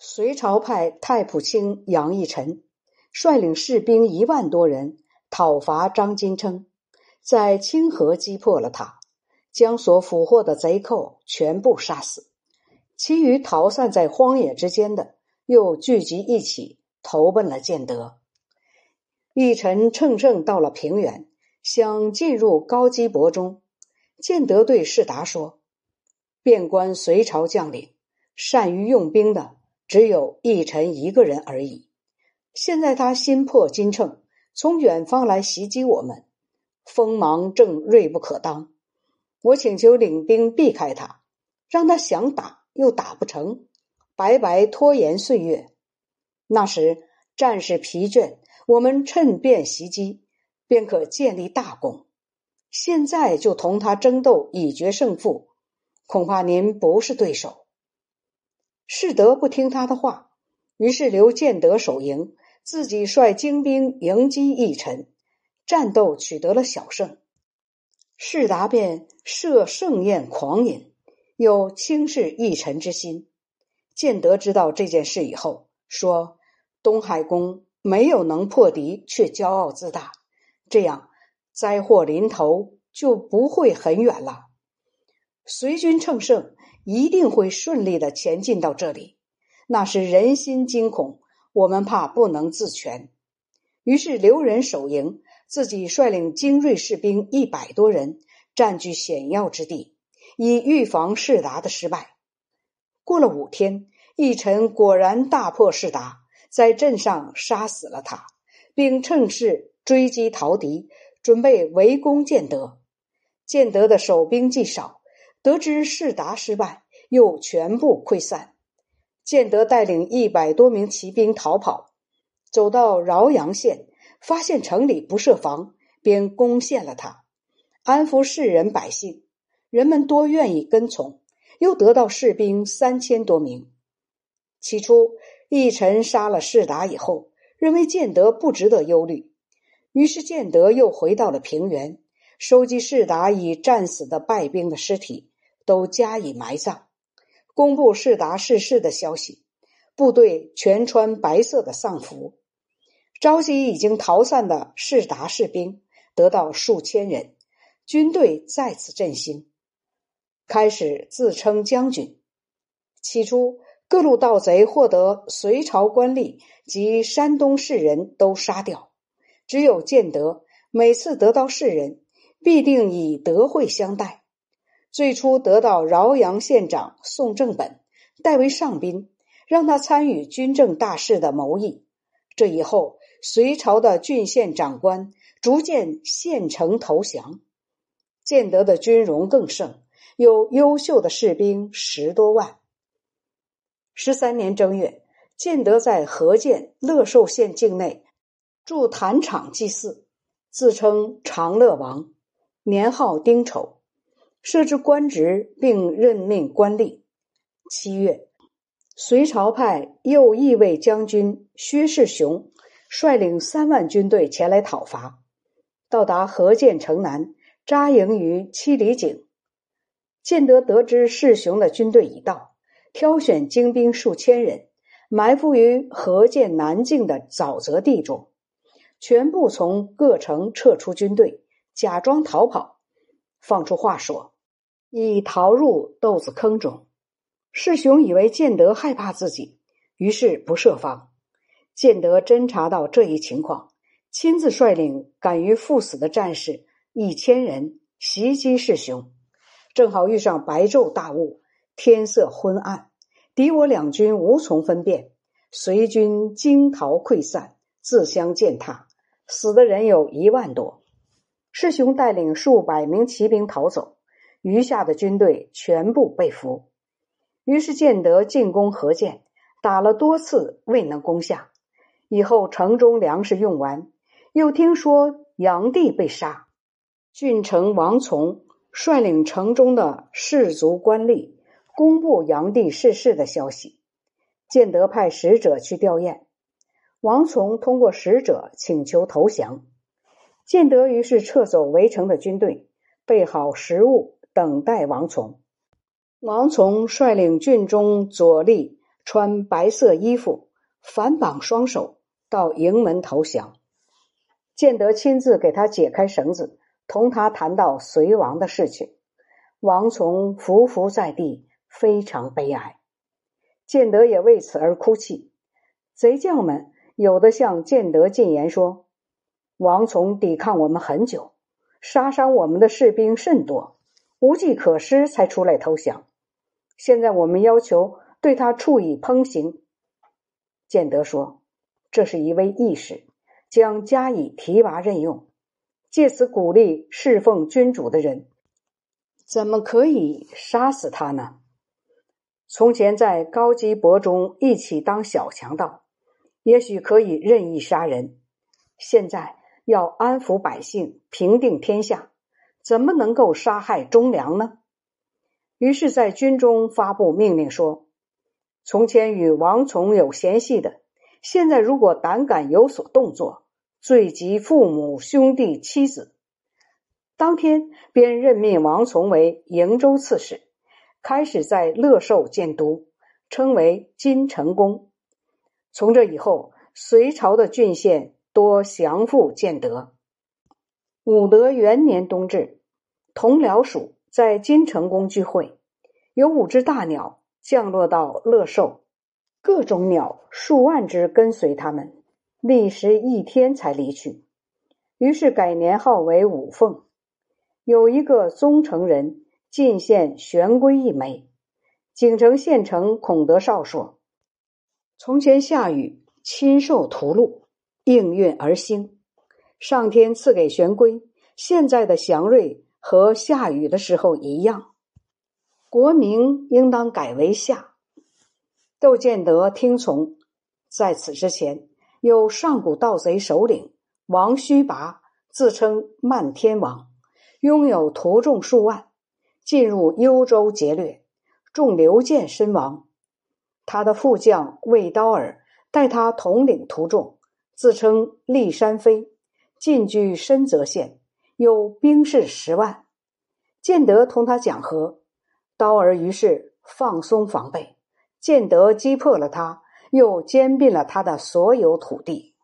隋朝派太仆卿杨义臣率领士兵一万多人讨伐张金称，在清河击破了他，将所俘获的贼寇全部杀死，其余逃散在荒野之间的又聚集一起，投奔了建德。义臣乘胜到了平原，想进入高基伯中，建德对士达说：“遍观隋朝将领，善于用兵的。”只有一臣一个人而已。现在他心破金秤，从远方来袭击我们，锋芒正锐不可当。我请求领兵避开他，让他想打又打不成，白白拖延岁月。那时战士疲倦，我们趁便袭击，便可建立大功。现在就同他争斗，以决胜负，恐怕您不是对手。士德不听他的话，于是留建德守营，自己率精兵迎击义臣，战斗取得了小胜。士达便设盛宴狂饮，有轻视义臣之心。建德知道这件事以后，说：“东海公没有能破敌，却骄傲自大，这样灾祸临头就不会很远了。随军乘胜。”一定会顺利的前进到这里，那是人心惊恐，我们怕不能自全，于是留人守营，自己率领精锐士兵一百多人，占据险要之地，以预防士达的失败。过了五天，义臣果然大破士达，在镇上杀死了他，并趁势追击逃敌，准备围攻建德。建德的守兵既少。得知世达失败，又全部溃散。建德带领一百多名骑兵逃跑，走到饶阳县，发现城里不设防，便攻陷了他，安抚世人百姓，人们多愿意跟从，又得到士兵三千多名。起初，义臣杀了世达以后，认为建德不值得忧虑，于是建德又回到了平原。收集士达已战死的败兵的尸体，都加以埋葬，公布士达逝世的消息。部队全穿白色的丧服，召集已经逃散的士达士兵，得到数千人，军队再次振兴，开始自称将军。起初，各路盗贼获得隋朝官吏及山东士人都杀掉，只有建德每次得到士人。必定以德惠相待。最初得到饶阳县长宋正本代为上宾，让他参与军政大事的谋议。这以后，隋朝的郡县长官逐渐献城投降，建德的军容更盛，有优秀的士兵十多万。十三年正月，建德在河间乐寿县境内筑坛场祭祀，自称长乐王。年号丁丑，设置官职，并任命官吏。七月，隋朝派右翼卫将军薛世雄率领三万军队前来讨伐，到达河间城南，扎营于七里井。建德得知世雄的军队已到，挑选精兵数千人，埋伏于河间南境的沼泽地中，全部从各城撤出军队。假装逃跑，放出话说已逃入豆子坑中。世雄以为建德害怕自己，于是不设防。建德侦察到这一情况，亲自率领敢于赴死的战士一千人袭击世雄。正好遇上白昼大雾，天色昏暗，敌我两军无从分辨。随军惊逃溃散，自相践踏，死的人有一万多。师雄带领数百名骑兵逃走，余下的军队全部被俘。于是建德进攻河间，打了多次未能攻下。以后城中粮食用完，又听说杨帝被杀，郡城王从率领城中的士族官吏公布杨帝逝世的消息。建德派使者去吊唁，王从通过使者请求投降。建德于是撤走围城的军队，备好食物，等待王从。王从率领军中左吏穿白色衣服，反绑双手到营门投降。建德亲自给他解开绳子，同他谈到隋王的事情。王从伏伏在地，非常悲哀。建德也为此而哭泣。贼将们有的向建德进言说：“王从抵抗我们很久，杀伤我们的士兵甚多，无计可施才出来投降。现在我们要求对他处以烹刑。”建德说：“这是一位义士，将加以提拔任用，借此鼓励侍奉君主的人。”怎么可以杀死他呢？从前在高级伯中一起当小强盗，也许可以任意杀人。现在要安抚百姓，平定天下，怎么能够杀害忠良呢？于是，在军中发布命令说：从前与王从有嫌隙的，现在如果胆敢有所动作，罪及父母、兄弟、妻子。当天便任命王从为瀛州刺史，开始在乐寿建都，称为金城公。从这以后，隋朝的郡县多降附建德。武德元年冬至，同僚属在金城宫聚会，有五只大鸟降落到乐寿，各种鸟数万只跟随他们，历时一天才离去。于是改年号为五凤。有一个宗城人进献玄龟一枚，景城县城孔德绍说：“从前下雨，亲受屠戮，应运而兴。上天赐给玄龟，现在的祥瑞和下雨的时候一样。国名应当改为夏。”窦建德听从。在此之前，有上古盗贼首领王须拔，自称漫天王。拥有徒众数万，进入幽州劫掠，中刘建身亡。他的副将魏刀儿带他统领徒众，自称骊山飞，进居深泽县，有兵士十万。建德同他讲和，刀儿于是放松防备。建德击破了他，又兼并了他的所有土地。